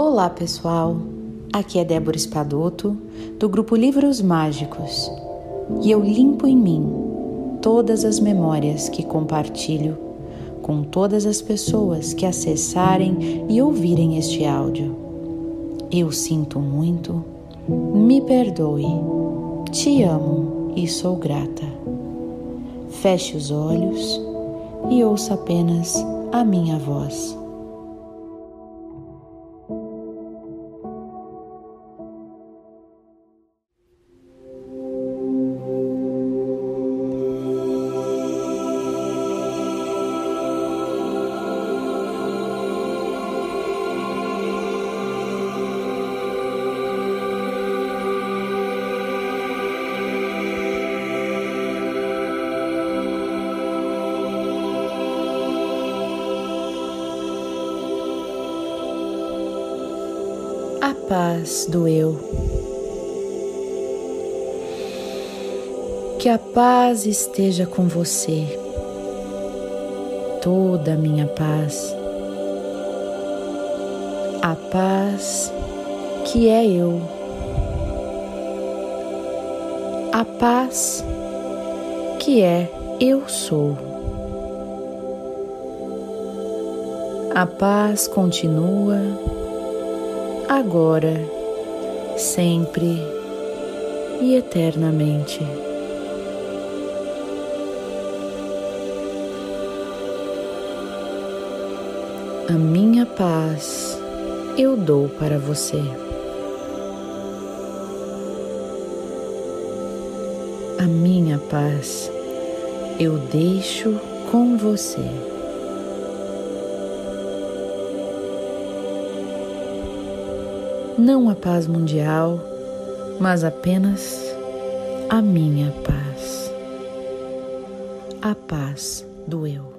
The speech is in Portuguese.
Olá, pessoal. Aqui é Débora Espadoto, do grupo Livros Mágicos, e eu limpo em mim todas as memórias que compartilho com todas as pessoas que acessarem e ouvirem este áudio. Eu sinto muito, me perdoe, te amo e sou grata. Feche os olhos e ouça apenas a minha voz. A paz do eu. Que a paz esteja com você, toda a minha paz, a paz que é eu, a paz que é eu sou. A paz continua agora, sempre e eternamente. A minha paz eu dou para você. A minha paz eu deixo com você. Não a paz mundial, mas apenas a minha paz, a paz do eu.